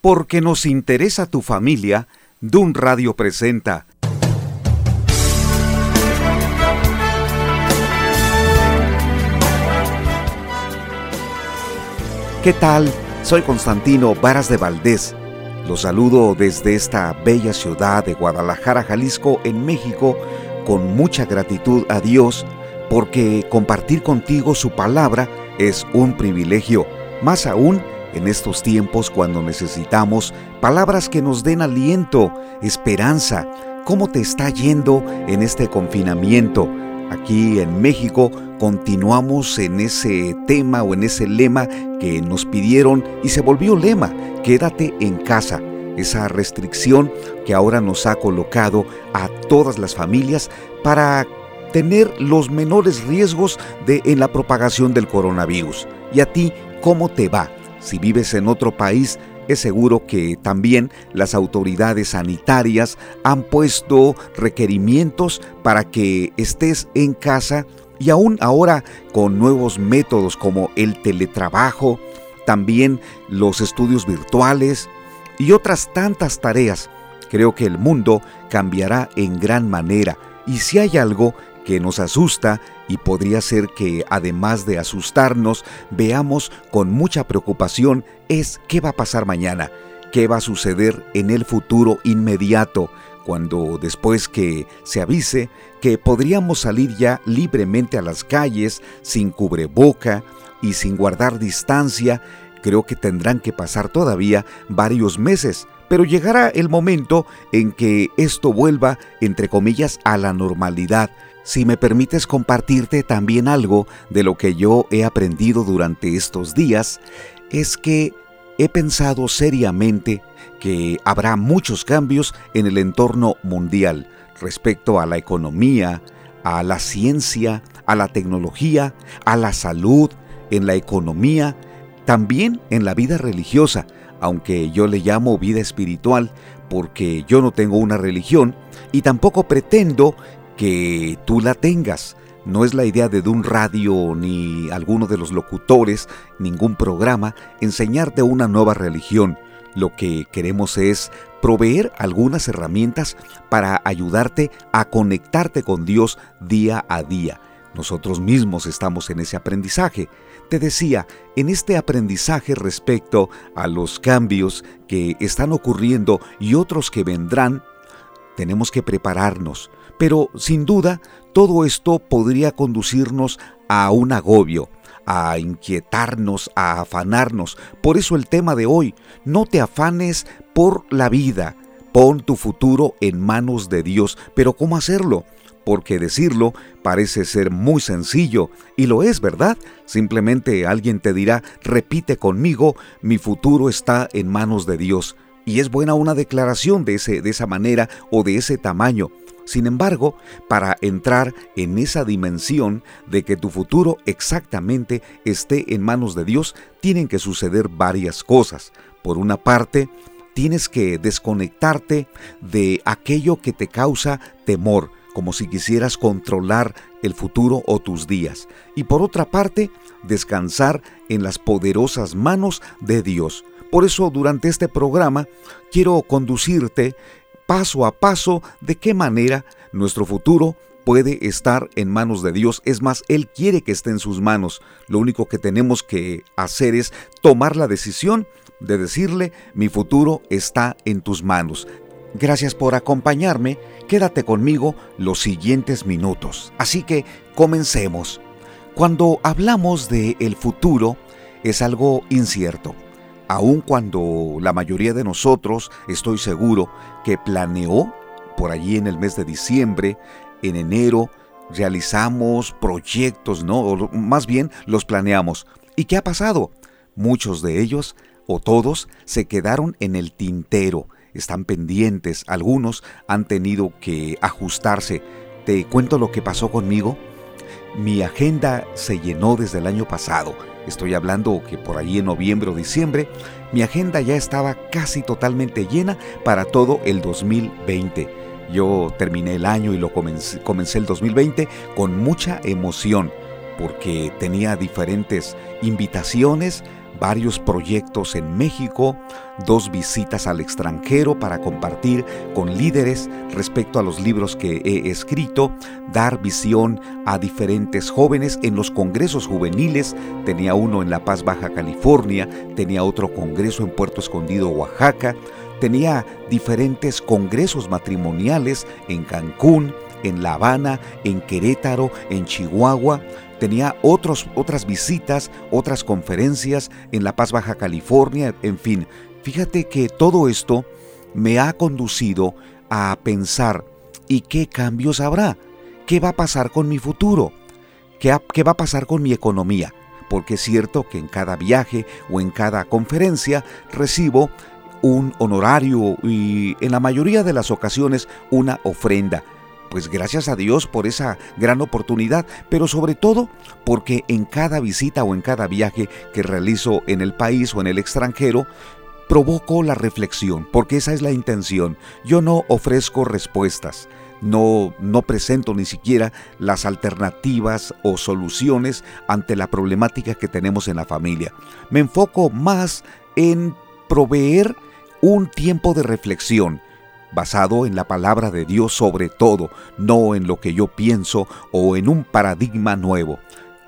Porque nos interesa tu familia, Dun Radio presenta. ¿Qué tal? Soy Constantino Varas de Valdés. Los saludo desde esta bella ciudad de Guadalajara, Jalisco, en México, con mucha gratitud a Dios, porque compartir contigo su palabra es un privilegio, más aún en estos tiempos cuando necesitamos palabras que nos den aliento, esperanza. ¿Cómo te está yendo en este confinamiento? Aquí en México continuamos en ese tema o en ese lema que nos pidieron y se volvió lema, quédate en casa. Esa restricción que ahora nos ha colocado a todas las familias para tener los menores riesgos de en la propagación del coronavirus. ¿Y a ti cómo te va? Si vives en otro país, es seguro que también las autoridades sanitarias han puesto requerimientos para que estés en casa y aún ahora con nuevos métodos como el teletrabajo, también los estudios virtuales y otras tantas tareas. Creo que el mundo cambiará en gran manera y si hay algo que nos asusta y podría ser que además de asustarnos veamos con mucha preocupación es qué va a pasar mañana, qué va a suceder en el futuro inmediato, cuando después que se avise que podríamos salir ya libremente a las calles sin cubreboca y sin guardar distancia, creo que tendrán que pasar todavía varios meses, pero llegará el momento en que esto vuelva, entre comillas, a la normalidad, si me permites compartirte también algo de lo que yo he aprendido durante estos días, es que he pensado seriamente que habrá muchos cambios en el entorno mundial respecto a la economía, a la ciencia, a la tecnología, a la salud, en la economía, también en la vida religiosa, aunque yo le llamo vida espiritual porque yo no tengo una religión y tampoco pretendo que tú la tengas. No es la idea de un radio ni alguno de los locutores, ningún programa, enseñarte una nueva religión. Lo que queremos es proveer algunas herramientas para ayudarte a conectarte con Dios día a día. Nosotros mismos estamos en ese aprendizaje. Te decía, en este aprendizaje respecto a los cambios que están ocurriendo y otros que vendrán, tenemos que prepararnos, pero sin duda todo esto podría conducirnos a un agobio, a inquietarnos, a afanarnos. Por eso el tema de hoy, no te afanes por la vida, pon tu futuro en manos de Dios. Pero ¿cómo hacerlo? Porque decirlo parece ser muy sencillo, y lo es, ¿verdad? Simplemente alguien te dirá, repite conmigo, mi futuro está en manos de Dios. Y es buena una declaración de, ese, de esa manera o de ese tamaño. Sin embargo, para entrar en esa dimensión de que tu futuro exactamente esté en manos de Dios, tienen que suceder varias cosas. Por una parte, tienes que desconectarte de aquello que te causa temor, como si quisieras controlar el futuro o tus días. Y por otra parte, descansar en las poderosas manos de Dios. Por eso durante este programa quiero conducirte paso a paso de qué manera nuestro futuro puede estar en manos de Dios. Es más, Él quiere que esté en sus manos. Lo único que tenemos que hacer es tomar la decisión de decirle, mi futuro está en tus manos. Gracias por acompañarme. Quédate conmigo los siguientes minutos. Así que comencemos. Cuando hablamos de el futuro, es algo incierto aun cuando la mayoría de nosotros, estoy seguro, que planeó por allí en el mes de diciembre, en enero, realizamos proyectos, ¿no? O más bien los planeamos. ¿Y qué ha pasado? Muchos de ellos, o todos, se quedaron en el tintero, están pendientes, algunos han tenido que ajustarse. Te cuento lo que pasó conmigo. Mi agenda se llenó desde el año pasado Estoy hablando que por allí en noviembre o diciembre mi agenda ya estaba casi totalmente llena para todo el 2020. Yo terminé el año y lo comencé, comencé el 2020 con mucha emoción porque tenía diferentes invitaciones, varios proyectos en México, dos visitas al extranjero para compartir con líderes respecto a los libros que he escrito, dar visión a diferentes jóvenes en los congresos juveniles. Tenía uno en La Paz, Baja California, tenía otro congreso en Puerto Escondido, Oaxaca, tenía diferentes congresos matrimoniales en Cancún, en La Habana, en Querétaro, en Chihuahua. Tenía otros, otras visitas, otras conferencias en La Paz, Baja California, en fin. Fíjate que todo esto me ha conducido a pensar, ¿y qué cambios habrá? ¿Qué va a pasar con mi futuro? ¿Qué, qué va a pasar con mi economía? Porque es cierto que en cada viaje o en cada conferencia recibo un honorario y en la mayoría de las ocasiones una ofrenda pues gracias a Dios por esa gran oportunidad, pero sobre todo porque en cada visita o en cada viaje que realizo en el país o en el extranjero, provoco la reflexión, porque esa es la intención. Yo no ofrezco respuestas, no, no presento ni siquiera las alternativas o soluciones ante la problemática que tenemos en la familia. Me enfoco más en proveer un tiempo de reflexión, basado en la palabra de Dios sobre todo, no en lo que yo pienso o en un paradigma nuevo.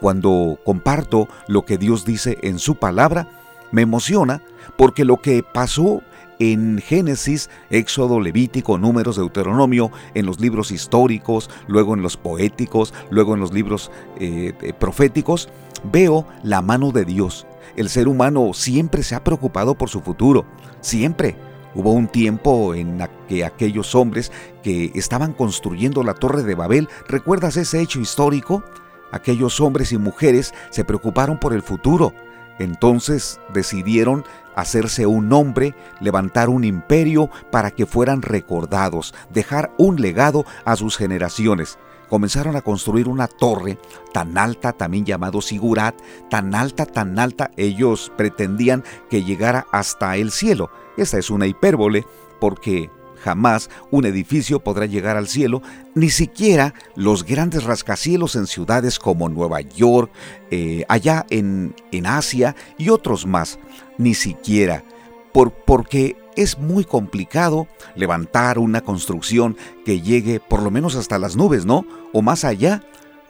Cuando comparto lo que Dios dice en su palabra, me emociona porque lo que pasó en Génesis, Éxodo, Levítico, Números, Deuteronomio, en los libros históricos, luego en los poéticos, luego en los libros eh, proféticos, veo la mano de Dios. El ser humano siempre se ha preocupado por su futuro, siempre Hubo un tiempo en que aquellos hombres que estaban construyendo la torre de Babel, ¿recuerdas ese hecho histórico? Aquellos hombres y mujeres se preocuparon por el futuro. Entonces decidieron hacerse un nombre, levantar un imperio para que fueran recordados, dejar un legado a sus generaciones comenzaron a construir una torre tan alta, también llamado Sigurat, tan alta, tan alta, ellos pretendían que llegara hasta el cielo. Esta es una hipérbole porque jamás un edificio podrá llegar al cielo, ni siquiera los grandes rascacielos en ciudades como Nueva York, eh, allá en, en Asia y otros más, ni siquiera, por, porque es muy complicado levantar una construcción que llegue por lo menos hasta las nubes, ¿no? O más allá.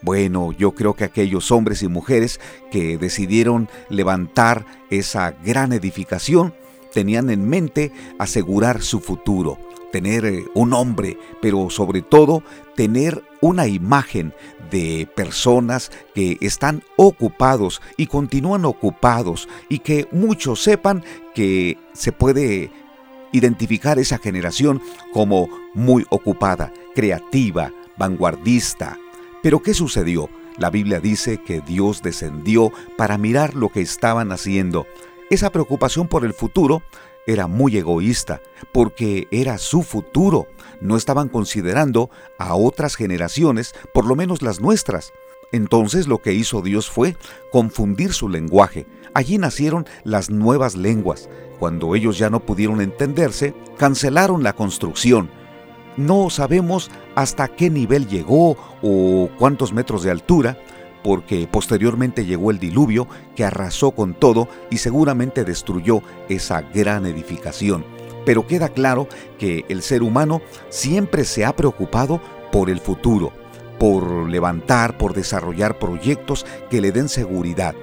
Bueno, yo creo que aquellos hombres y mujeres que decidieron levantar esa gran edificación tenían en mente asegurar su futuro, tener eh, un hombre, pero sobre todo tener una imagen de personas que están ocupados y continúan ocupados y que muchos sepan que se puede identificar esa generación como muy ocupada, creativa, vanguardista. Pero ¿qué sucedió? La Biblia dice que Dios descendió para mirar lo que estaban haciendo. Esa preocupación por el futuro era muy egoísta, porque era su futuro. No estaban considerando a otras generaciones, por lo menos las nuestras. Entonces lo que hizo Dios fue confundir su lenguaje. Allí nacieron las nuevas lenguas. Cuando ellos ya no pudieron entenderse, cancelaron la construcción. No sabemos hasta qué nivel llegó o cuántos metros de altura, porque posteriormente llegó el diluvio que arrasó con todo y seguramente destruyó esa gran edificación. Pero queda claro que el ser humano siempre se ha preocupado por el futuro por levantar, por desarrollar proyectos que le den seguridad.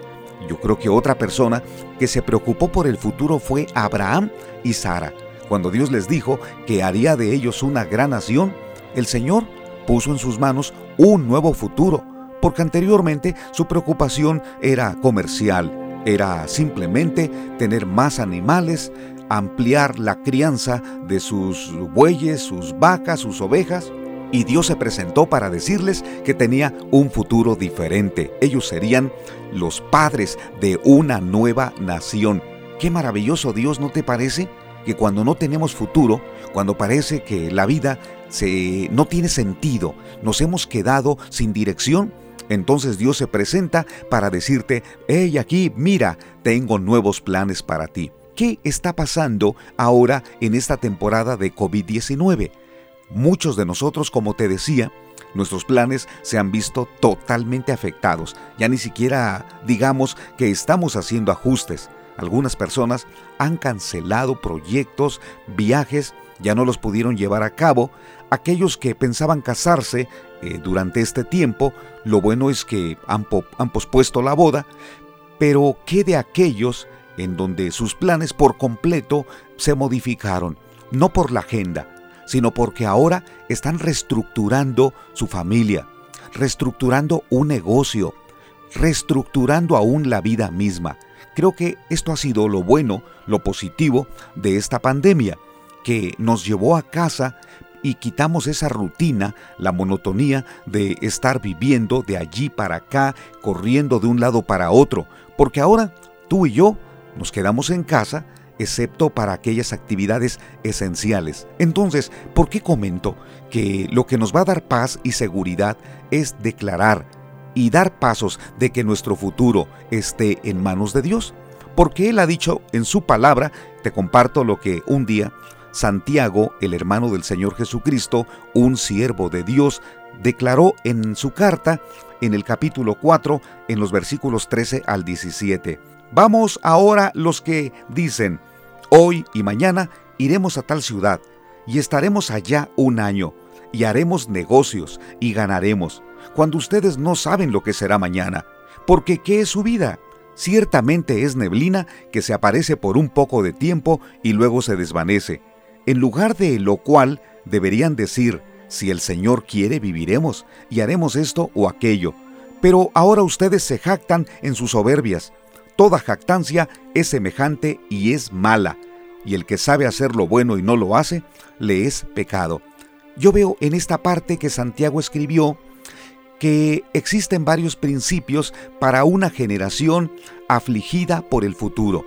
Yo creo que otra persona que se preocupó por el futuro fue Abraham y Sara. Cuando Dios les dijo que haría de ellos una gran nación, el Señor puso en sus manos un nuevo futuro, porque anteriormente su preocupación era comercial, era simplemente tener más animales, ampliar la crianza de sus bueyes, sus vacas, sus ovejas, y Dios se presentó para decirles que tenía un futuro diferente. Ellos serían los padres de una nueva nación. Qué maravilloso Dios, ¿no te parece? Que cuando no tenemos futuro, cuando parece que la vida se, no tiene sentido, nos hemos quedado sin dirección, entonces Dios se presenta para decirte, hey aquí, mira, tengo nuevos planes para ti. ¿Qué está pasando ahora en esta temporada de COVID-19? Muchos de nosotros, como te decía, nuestros planes se han visto totalmente afectados. Ya ni siquiera digamos que estamos haciendo ajustes. Algunas personas han cancelado proyectos, viajes, ya no los pudieron llevar a cabo. Aquellos que pensaban casarse eh, durante este tiempo, lo bueno es que han, han pospuesto la boda, pero ¿qué de aquellos en donde sus planes por completo se modificaron? No por la agenda, sino porque ahora están reestructurando su familia, reestructurando un negocio, reestructurando aún la vida misma. Creo que esto ha sido lo bueno, lo positivo de esta pandemia, que nos llevó a casa y quitamos esa rutina, la monotonía de estar viviendo de allí para acá, corriendo de un lado para otro, porque ahora tú y yo nos quedamos en casa, excepto para aquellas actividades esenciales. Entonces, ¿por qué comento que lo que nos va a dar paz y seguridad es declarar y dar pasos de que nuestro futuro esté en manos de Dios? Porque Él ha dicho en su palabra, te comparto lo que un día Santiago, el hermano del Señor Jesucristo, un siervo de Dios, declaró en su carta, en el capítulo 4, en los versículos 13 al 17. Vamos ahora los que dicen, hoy y mañana iremos a tal ciudad, y estaremos allá un año, y haremos negocios, y ganaremos, cuando ustedes no saben lo que será mañana, porque ¿qué es su vida? Ciertamente es neblina que se aparece por un poco de tiempo y luego se desvanece en lugar de lo cual deberían decir, si el Señor quiere, viviremos y haremos esto o aquello. Pero ahora ustedes se jactan en sus soberbias. Toda jactancia es semejante y es mala, y el que sabe hacer lo bueno y no lo hace, le es pecado. Yo veo en esta parte que Santiago escribió que existen varios principios para una generación afligida por el futuro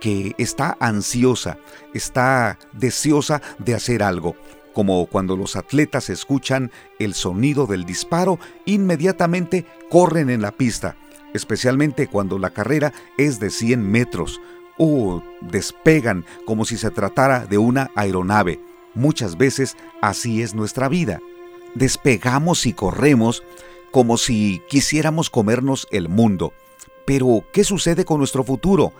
que está ansiosa, está deseosa de hacer algo, como cuando los atletas escuchan el sonido del disparo, inmediatamente corren en la pista, especialmente cuando la carrera es de 100 metros, o despegan como si se tratara de una aeronave. Muchas veces así es nuestra vida. Despegamos y corremos como si quisiéramos comernos el mundo. Pero, ¿qué sucede con nuestro futuro?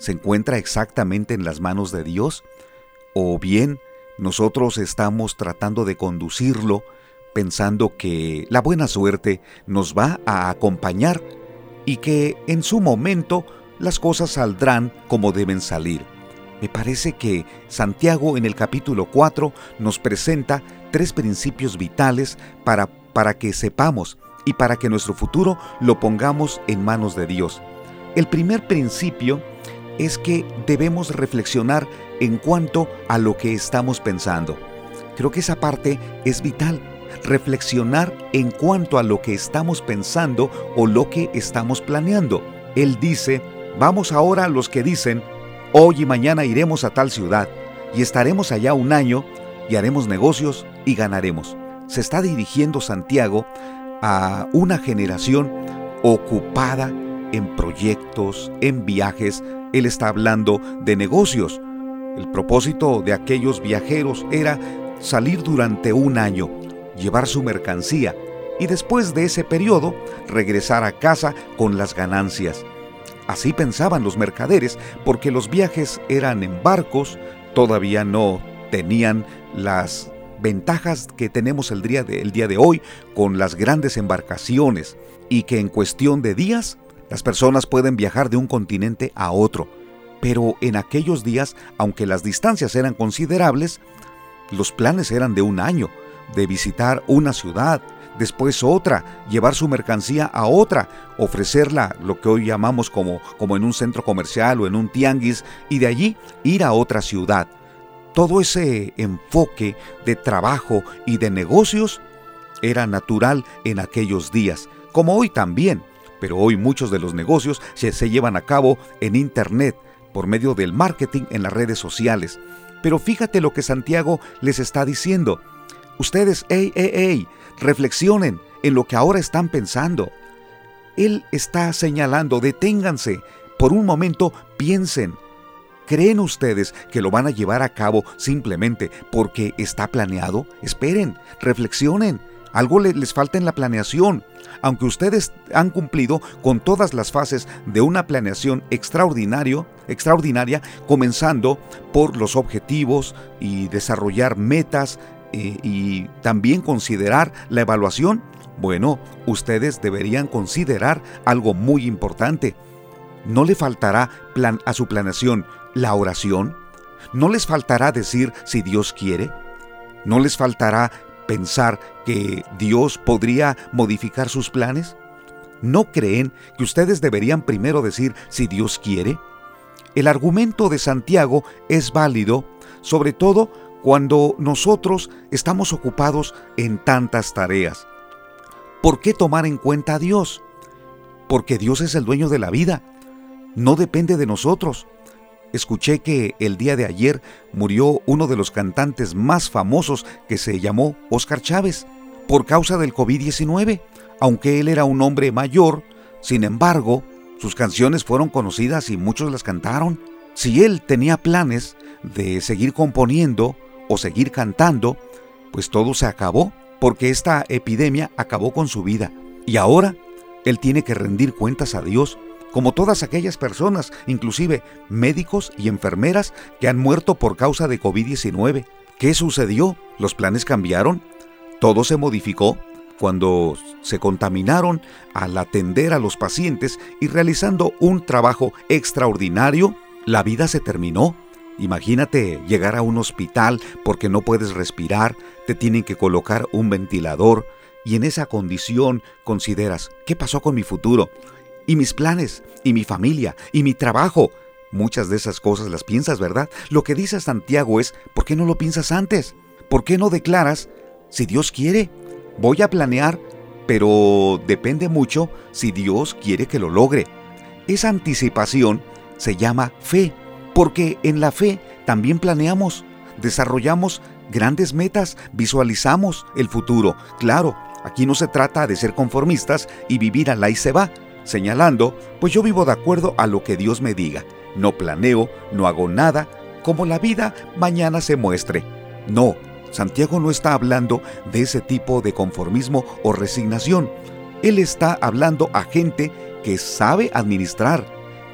Se encuentra exactamente en las manos de Dios? ¿O bien nosotros estamos tratando de conducirlo pensando que la buena suerte nos va a acompañar y que en su momento las cosas saldrán como deben salir? Me parece que Santiago en el capítulo 4 nos presenta tres principios vitales para, para que sepamos y para que nuestro futuro lo pongamos en manos de Dios. El primer principio es que debemos reflexionar en cuanto a lo que estamos pensando. Creo que esa parte es vital, reflexionar en cuanto a lo que estamos pensando o lo que estamos planeando. Él dice, vamos ahora a los que dicen, hoy y mañana iremos a tal ciudad y estaremos allá un año y haremos negocios y ganaremos. Se está dirigiendo Santiago a una generación ocupada en proyectos, en viajes, él está hablando de negocios. El propósito de aquellos viajeros era salir durante un año, llevar su mercancía y después de ese periodo regresar a casa con las ganancias. Así pensaban los mercaderes porque los viajes eran en barcos, todavía no tenían las ventajas que tenemos el día, de, el día de hoy con las grandes embarcaciones y que en cuestión de días las personas pueden viajar de un continente a otro, pero en aquellos días, aunque las distancias eran considerables, los planes eran de un año, de visitar una ciudad, después otra, llevar su mercancía a otra, ofrecerla lo que hoy llamamos como, como en un centro comercial o en un tianguis, y de allí ir a otra ciudad. Todo ese enfoque de trabajo y de negocios era natural en aquellos días, como hoy también pero hoy muchos de los negocios se, se llevan a cabo en Internet, por medio del marketing en las redes sociales. Pero fíjate lo que Santiago les está diciendo. Ustedes, hey, hey, hey, reflexionen en lo que ahora están pensando. Él está señalando, deténganse, por un momento piensen. ¿Creen ustedes que lo van a llevar a cabo simplemente porque está planeado? Esperen, reflexionen. Algo les falta en la planeación. Aunque ustedes han cumplido con todas las fases de una planeación extraordinario, extraordinaria, comenzando por los objetivos y desarrollar metas eh, y también considerar la evaluación, bueno, ustedes deberían considerar algo muy importante. ¿No le faltará plan a su planeación la oración? ¿No les faltará decir si Dios quiere? ¿No les faltará pensar que Dios podría modificar sus planes? ¿No creen que ustedes deberían primero decir si Dios quiere? El argumento de Santiago es válido, sobre todo cuando nosotros estamos ocupados en tantas tareas. ¿Por qué tomar en cuenta a Dios? Porque Dios es el dueño de la vida. No depende de nosotros. Escuché que el día de ayer murió uno de los cantantes más famosos que se llamó Oscar Chávez por causa del COVID-19. Aunque él era un hombre mayor, sin embargo, sus canciones fueron conocidas y muchos las cantaron. Si él tenía planes de seguir componiendo o seguir cantando, pues todo se acabó, porque esta epidemia acabó con su vida. Y ahora él tiene que rendir cuentas a Dios como todas aquellas personas, inclusive médicos y enfermeras que han muerto por causa de COVID-19. ¿Qué sucedió? ¿Los planes cambiaron? ¿Todo se modificó? Cuando se contaminaron al atender a los pacientes y realizando un trabajo extraordinario, la vida se terminó. Imagínate llegar a un hospital porque no puedes respirar, te tienen que colocar un ventilador y en esa condición consideras, ¿qué pasó con mi futuro? Y mis planes, y mi familia, y mi trabajo. Muchas de esas cosas las piensas, ¿verdad? Lo que dice Santiago es, ¿por qué no lo piensas antes? ¿Por qué no declaras, si Dios quiere? Voy a planear, pero depende mucho si Dios quiere que lo logre. Esa anticipación se llama fe, porque en la fe también planeamos, desarrollamos grandes metas, visualizamos el futuro. Claro, aquí no se trata de ser conformistas y vivir al y se va, señalando, pues yo vivo de acuerdo a lo que Dios me diga. No planeo, no hago nada, como la vida mañana se muestre. No, Santiago no está hablando de ese tipo de conformismo o resignación. Él está hablando a gente que sabe administrar,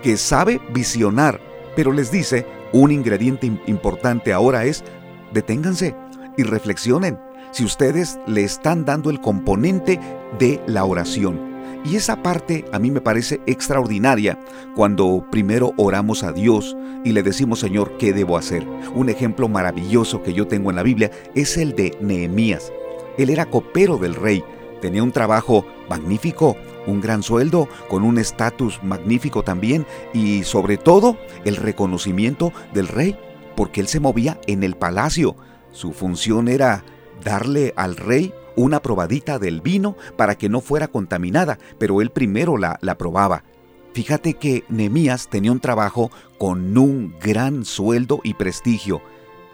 que sabe visionar, pero les dice, un ingrediente importante ahora es, deténganse y reflexionen si ustedes le están dando el componente de la oración. Y esa parte a mí me parece extraordinaria cuando primero oramos a Dios y le decimos, Señor, ¿qué debo hacer? Un ejemplo maravilloso que yo tengo en la Biblia es el de Nehemías. Él era copero del rey, tenía un trabajo magnífico, un gran sueldo, con un estatus magnífico también y sobre todo el reconocimiento del rey, porque él se movía en el palacio. Su función era darle al rey una probadita del vino para que no fuera contaminada, pero él primero la, la probaba. Fíjate que Nemías tenía un trabajo con un gran sueldo y prestigio.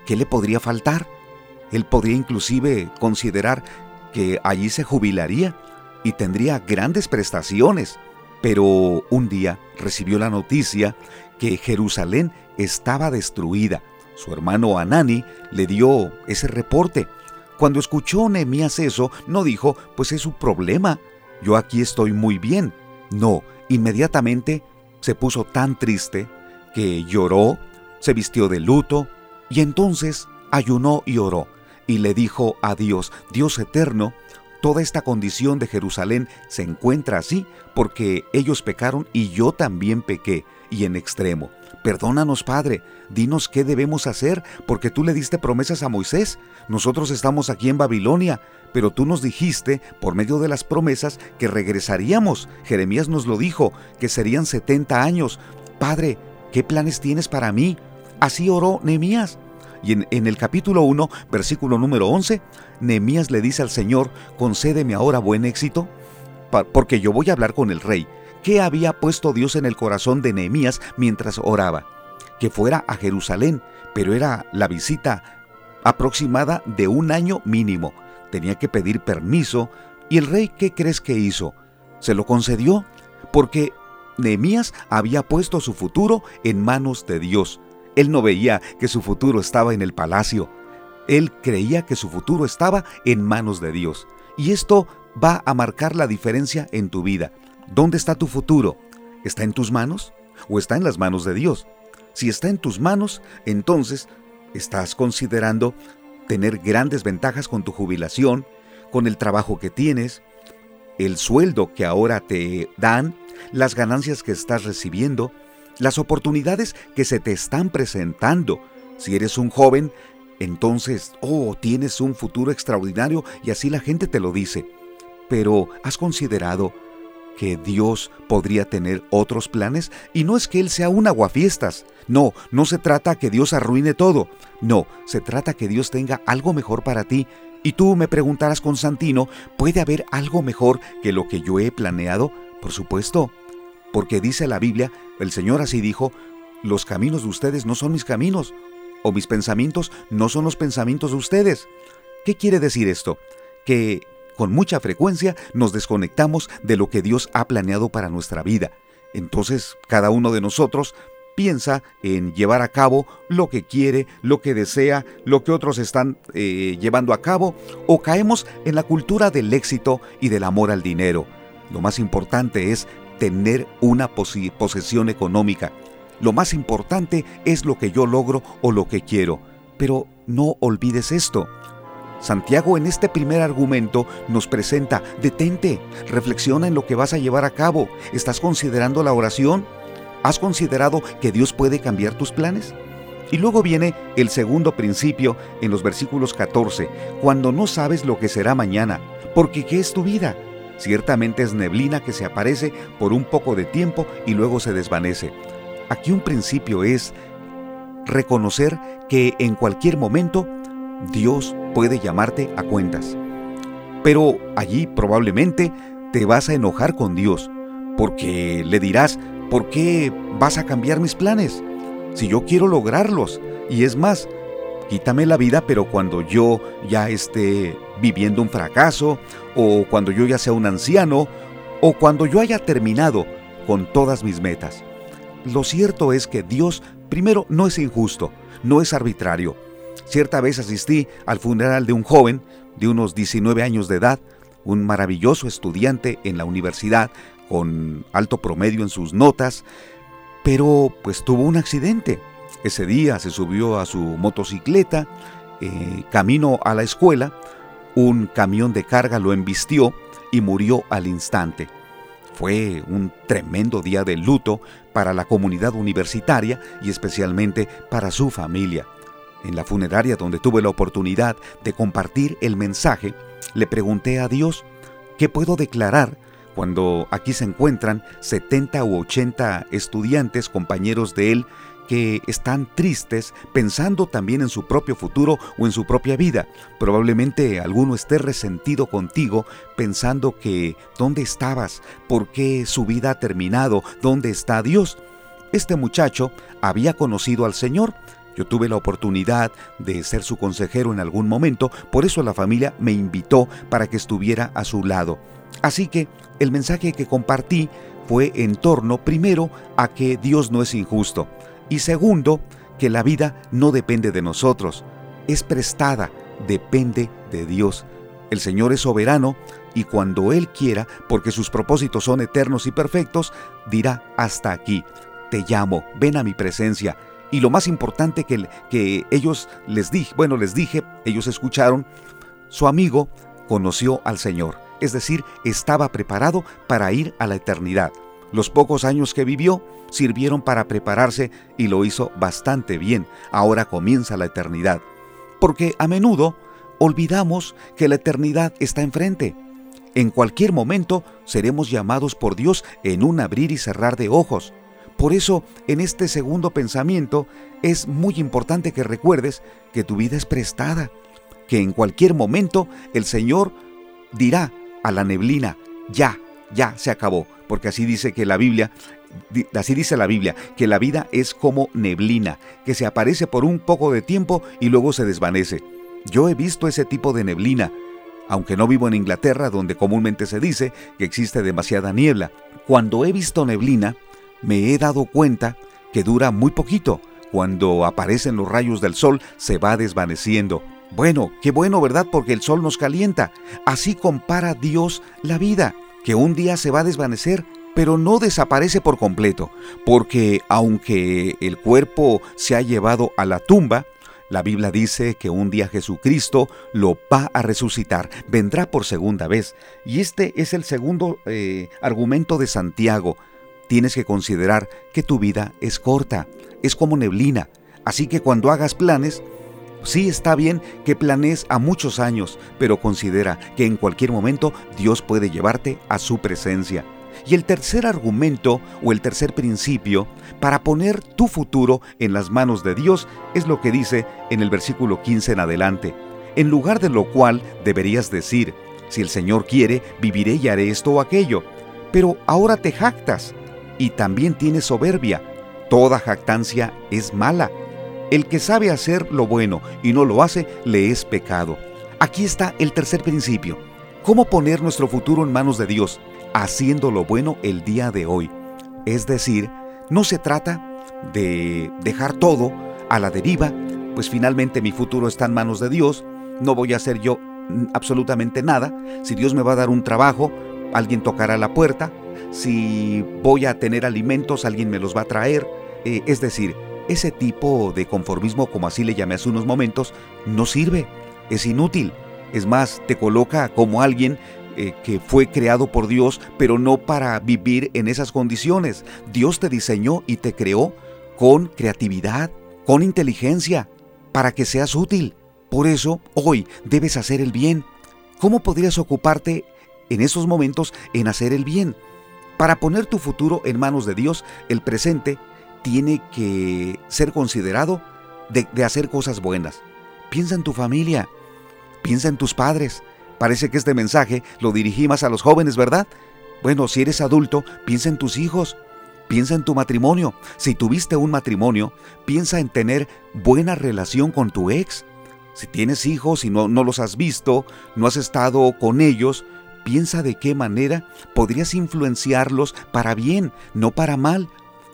¿Qué le podría faltar? Él podría inclusive considerar que allí se jubilaría y tendría grandes prestaciones. Pero un día recibió la noticia que Jerusalén estaba destruida. Su hermano Anani le dio ese reporte cuando escuchó Nehemías eso, no dijo, pues es su problema, yo aquí estoy muy bien. No, inmediatamente se puso tan triste que lloró, se vistió de luto y entonces ayunó y oró y le dijo a Dios, Dios eterno, toda esta condición de Jerusalén se encuentra así porque ellos pecaron y yo también pequé y en extremo. Perdónanos, Padre, dinos qué debemos hacer, porque tú le diste promesas a Moisés. Nosotros estamos aquí en Babilonia, pero tú nos dijiste, por medio de las promesas, que regresaríamos. Jeremías nos lo dijo, que serían 70 años. Padre, ¿qué planes tienes para mí? Así oró Nehemías. Y en, el capítulo 1, versículo número 11, Nehemías le dice al Señor, concédeme ahora buen éxito, porque yo voy a hablar con el rey ¿Qué había puesto Dios en el corazón de Nehemías mientras oraba? Que fuera a Jerusalén, pero era la visita aproximada de un año mínimo. Tenía que pedir permiso y el rey, ¿qué crees que hizo? Se lo concedió porque Nehemías había puesto su futuro en manos de Dios. Él no veía que su futuro estaba en el palacio. Él creía que su futuro estaba en manos de Dios. Y esto va a marcar la diferencia en tu vida. ¿Dónde está tu futuro? ¿Está en tus manos o está en las manos de Dios? Si está en tus manos, entonces estás considerando tener grandes ventajas con tu jubilación, con el trabajo que tienes, el sueldo que ahora te dan, las ganancias que estás recibiendo, las oportunidades que se te están presentando. Si eres un joven, entonces, oh, tienes un futuro extraordinario y así la gente te lo dice. Pero, ¿has considerado que Dios podría tener otros planes? Y no es que Él sea un aguafiestas. No, no se trata que Dios arruine todo. No, se trata que Dios tenga algo mejor para ti. Y tú me preguntarás, Constantino, ¿puede haber algo mejor que lo que yo he planeado? Por supuesto, porque dice la Biblia, el Señor así dijo, los caminos de ustedes no son mis caminos, o mis pensamientos no son los pensamientos de ustedes. ¿Qué quiere decir esto? Que con mucha frecuencia nos desconectamos de lo que Dios ha planeado para nuestra vida. Entonces, cada uno de nosotros piensa en llevar a cabo lo que quiere, lo que desea, lo que otros están eh, llevando a cabo, o caemos en la cultura del éxito y del amor al dinero. Lo más importante es tener una posesión económica. Lo más importante es lo que yo logro o lo que quiero. Pero no olvides esto. Santiago en este primer argumento nos presenta, detente, reflexiona en lo que vas a llevar a cabo. ¿Estás considerando la oración? ¿Has considerado que Dios puede cambiar tus planes? Y luego viene el segundo principio en los versículos 14, cuando no sabes lo que será mañana, porque ¿qué es tu vida? Ciertamente es neblina que se aparece por un poco de tiempo y luego se desvanece. Aquí un principio es reconocer que en cualquier momento Dios puede llamarte a cuentas. Pero allí probablemente te vas a enojar con Dios, porque le dirás, ¿por qué vas a cambiar mis planes? Si yo quiero lograrlos. Y es más, quítame la vida, pero cuando yo ya esté viviendo un fracaso, o cuando yo ya sea un anciano, o cuando yo haya terminado con todas mis metas. Lo cierto es que Dios, primero, no es injusto, no es arbitrario. Cierta vez asistí al funeral de un joven de unos 19 años de edad, un maravilloso estudiante en la universidad con alto promedio en sus notas, pero pues tuvo un accidente. Ese día se subió a su motocicleta, eh, camino a la escuela, un camión de carga lo embistió y murió al instante. Fue un tremendo día de luto para la comunidad universitaria y especialmente para su familia. En la funeraria donde tuve la oportunidad de compartir el mensaje, le pregunté a Dios, ¿qué puedo declarar cuando aquí se encuentran 70 u 80 estudiantes, compañeros de él, que están tristes pensando también en su propio futuro o en su propia vida. Probablemente alguno esté resentido contigo pensando que ¿dónde estabas? ¿Por qué su vida ha terminado? ¿Dónde está Dios? Este muchacho había conocido al Señor, yo tuve la oportunidad de ser su consejero en algún momento, por eso la familia me invitó para que estuviera a su lado. Así que el mensaje que compartí fue en torno primero a que Dios no es injusto y segundo que la vida no depende de nosotros, es prestada, depende de Dios. El Señor es soberano y cuando Él quiera, porque sus propósitos son eternos y perfectos, dirá hasta aquí, te llamo, ven a mi presencia y lo más importante que, que ellos les dije, bueno, les dije, ellos escucharon, su amigo conoció al Señor, es decir, estaba preparado para ir a la eternidad. Los pocos años que vivió sirvieron para prepararse y lo hizo bastante bien. Ahora comienza la eternidad. Porque a menudo olvidamos que la eternidad está enfrente. En cualquier momento seremos llamados por Dios en un abrir y cerrar de ojos. Por eso, en este segundo pensamiento, es muy importante que recuerdes que tu vida es prestada, que en cualquier momento el Señor dirá a la neblina, ya, ya se acabó, porque así dice que la Biblia, así dice la Biblia, que la vida es como neblina, que se aparece por un poco de tiempo y luego se desvanece. Yo he visto ese tipo de neblina, aunque no vivo en Inglaterra, donde comúnmente se dice que existe demasiada niebla. Cuando he visto neblina, me he dado cuenta que dura muy poquito. Cuando aparecen los rayos del sol se va desvaneciendo. Bueno, qué bueno, ¿verdad? Porque el sol nos calienta. Así compara Dios la vida, que un día se va a desvanecer, pero no desaparece por completo, porque aunque el cuerpo se ha llevado a la tumba, la Biblia dice que un día Jesucristo lo va a resucitar, vendrá por segunda vez. Y este es el segundo eh, argumento de Santiago. Tienes que considerar que tu vida es corta, es como neblina. Así que cuando hagas planes, sí está bien que planees a muchos años, pero considera que en cualquier momento Dios puede llevarte a su presencia. Y el tercer argumento o el tercer principio para poner tu futuro en las manos de Dios es lo que dice en el versículo 15 en adelante. En lugar de lo cual deberías decir, si el Señor quiere, viviré y haré esto o aquello. Pero ahora te jactas y también tienes soberbia. Toda jactancia es mala. El que sabe hacer lo bueno y no lo hace, le es pecado. Aquí está el tercer principio. ¿Cómo poner nuestro futuro en manos de Dios? haciendo lo bueno el día de hoy. Es decir, no se trata de dejar todo a la deriva, pues finalmente mi futuro está en manos de Dios, no voy a hacer yo absolutamente nada, si Dios me va a dar un trabajo, alguien tocará la puerta, si voy a tener alimentos, alguien me los va a traer, eh, es decir, ese tipo de conformismo, como así le llamé hace unos momentos, no sirve, es inútil, es más, te coloca como alguien eh, que fue creado por Dios, pero no para vivir en esas condiciones. Dios te diseñó y te creó con creatividad, con inteligencia, para que seas útil. Por eso, hoy debes hacer el bien. ¿Cómo podrías ocuparte en esos momentos en hacer el bien? Para poner tu futuro en manos de Dios, el presente tiene que ser considerado de, hacer cosas buenas. Piensa en tu familia, piensa en tus padres, Parece que este mensaje lo dirigí más a los jóvenes, ¿verdad? Bueno, si eres adulto, piensa en tus hijos, piensa en tu matrimonio. Si tuviste un matrimonio, piensa en tener buena relación con tu ex. Si tienes hijos y no los has visto, no has estado con ellos, piensa de qué manera podrías influenciarlos para bien, no para mal.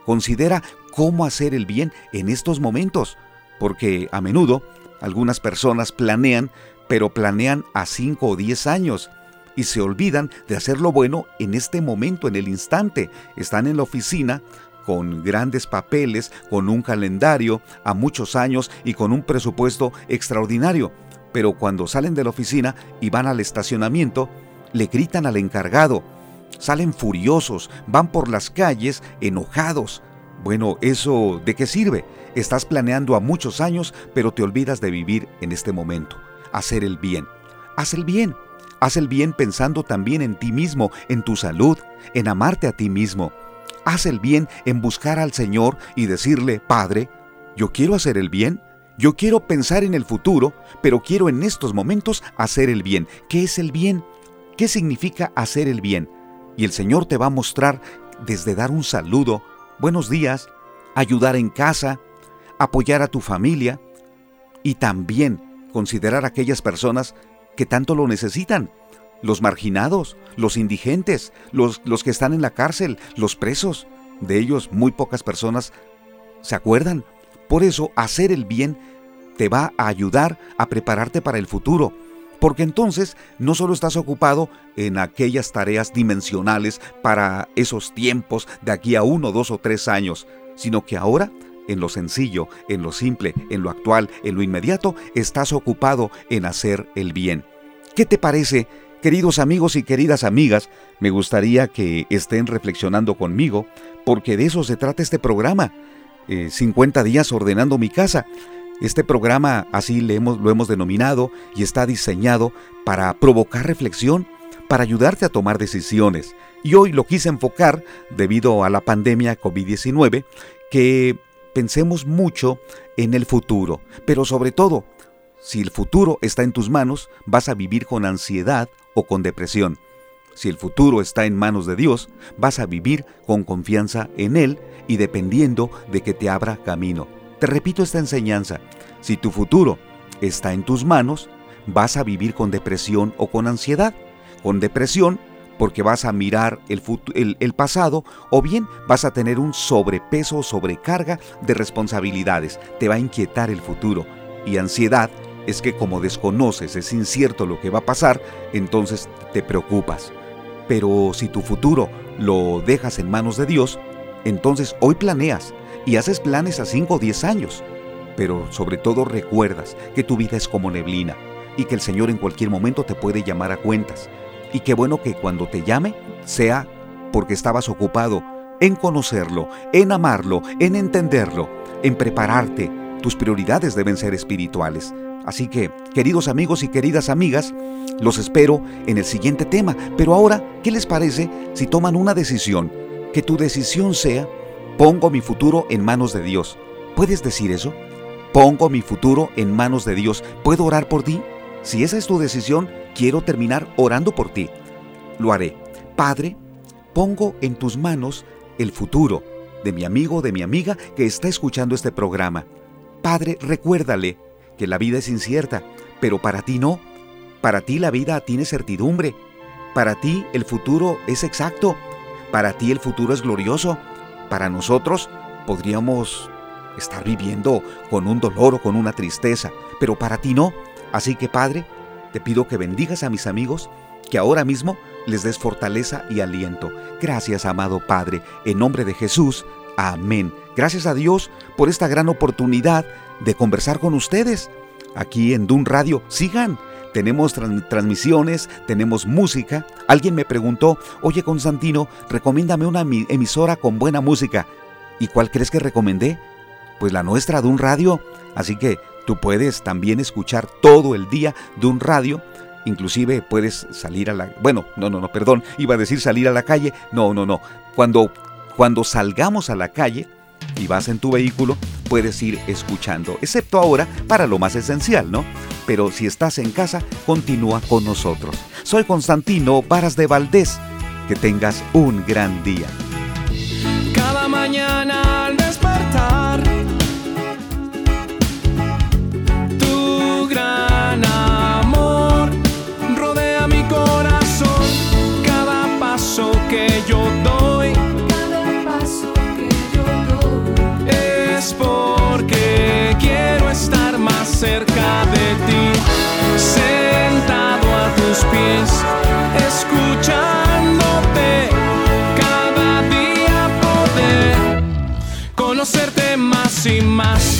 Considera cómo hacer el bien en estos momentos, porque a menudo algunas personas planean pero planean a 5 o 10 años y se olvidan de hacer lo bueno en este momento, en el instante. Están en la oficina con grandes papeles, con un calendario a muchos años y con un presupuesto extraordinario. Pero cuando salen de la oficina y van al estacionamiento, le gritan al encargado. Salen furiosos, van por las calles enojados. Bueno, ¿eso de qué sirve? Estás planeando a muchos años, pero te olvidas de vivir en este momento hacer el bien. Haz el bien. Haz el bien pensando también en ti mismo, en tu salud, en amarte a ti mismo. Haz el bien en buscar al Señor y decirle, Padre, yo quiero hacer el bien, yo quiero pensar en el futuro, pero quiero en estos momentos hacer el bien. ¿Qué es el bien? ¿Qué significa hacer el bien? Y el Señor te va a mostrar desde dar un saludo, buenos días, ayudar en casa, apoyar a tu familia y también considerar a aquellas personas que tanto lo necesitan, los marginados, los indigentes, los, los que están en la cárcel, los presos. De ellos muy pocas personas se acuerdan. Por eso hacer el bien te va a ayudar a prepararte para el futuro, porque entonces no solo estás ocupado en aquellas tareas dimensionales para esos tiempos de aquí a uno, dos o tres años, sino que ahora en lo sencillo, en lo simple, en lo actual, en lo inmediato, estás ocupado en hacer el bien. ¿Qué te parece? Queridos amigos y queridas amigas, me gustaría que estén reflexionando conmigo, porque de eso se trata este programa. 50 eh, días ordenando mi casa. Este programa así lo hemos denominado y está diseñado para provocar reflexión, para ayudarte a tomar decisiones. Y hoy lo quise enfocar, debido a la pandemia COVID-19, que pensemos mucho en el futuro, pero sobre todo, si el futuro está en tus manos, vas a vivir con ansiedad o con depresión. Si el futuro está en manos de Dios, vas a vivir con confianza en Él y dependiendo de que te abra camino. Te repito esta enseñanza, si tu futuro está en tus manos, vas a vivir con depresión o con ansiedad. Con depresión porque vas a mirar el, el, pasado o bien vas a tener un sobrepeso o sobrecarga de responsabilidades. Te va a inquietar el futuro. Y ansiedad es que como desconoces, es incierto lo que va a pasar, entonces te preocupas. Pero si tu futuro lo dejas en manos de Dios, entonces hoy planeas y haces planes a 5 o 10 años. Pero sobre todo recuerdas que tu vida es como neblina y que el Señor en cualquier momento te puede llamar a cuentas. Y qué bueno que cuando te llame sea porque estabas ocupado en conocerlo, en amarlo, en entenderlo, en prepararte. Tus prioridades deben ser espirituales. Así que, queridos amigos y queridas amigas, los espero en el siguiente tema. Pero ahora, ¿qué les parece si toman una decisión? Que tu decisión sea, pongo mi futuro en manos de Dios. ¿Puedes decir eso? Pongo mi futuro en manos de Dios. ¿Puedo orar por ti? Si esa es tu decisión, quiero terminar orando por ti. Lo haré. Padre, pongo en tus manos el futuro de mi amigo, de mi amiga que está escuchando este programa. Padre, recuérdale que la vida es incierta, pero para ti no. Para ti la vida tiene certidumbre. Para ti el futuro es exacto. Para ti el futuro es glorioso. Para nosotros podríamos estar viviendo con un dolor o con una tristeza, pero para ti no. Así que Padre, te pido que bendigas a mis amigos, que ahora mismo les des fortaleza y aliento. Gracias, amado Padre, en nombre de Jesús. Amén. Gracias a Dios por esta gran oportunidad de conversar con ustedes. Aquí en Dun Radio, sigan. Tenemos transmisiones, tenemos música. Alguien me preguntó, oye Constantino, recomiéndame una emisora con buena música. ¿Y cuál crees que recomendé? Pues la nuestra, Dun Radio. Así que tú puedes también escuchar todo el día Dun Radio. Inclusive puedes salir a la... Bueno, no, no, no, perdón. Iba a decir salir a la calle. No, no, no. Cuando, cuando salgamos a la calle, y vas en tu vehículo, puedes ir escuchando, excepto ahora para lo más esencial, ¿no? Pero si estás en casa, continúa con nosotros. Soy Constantino Varas de Valdés. Que tengas un gran día. más.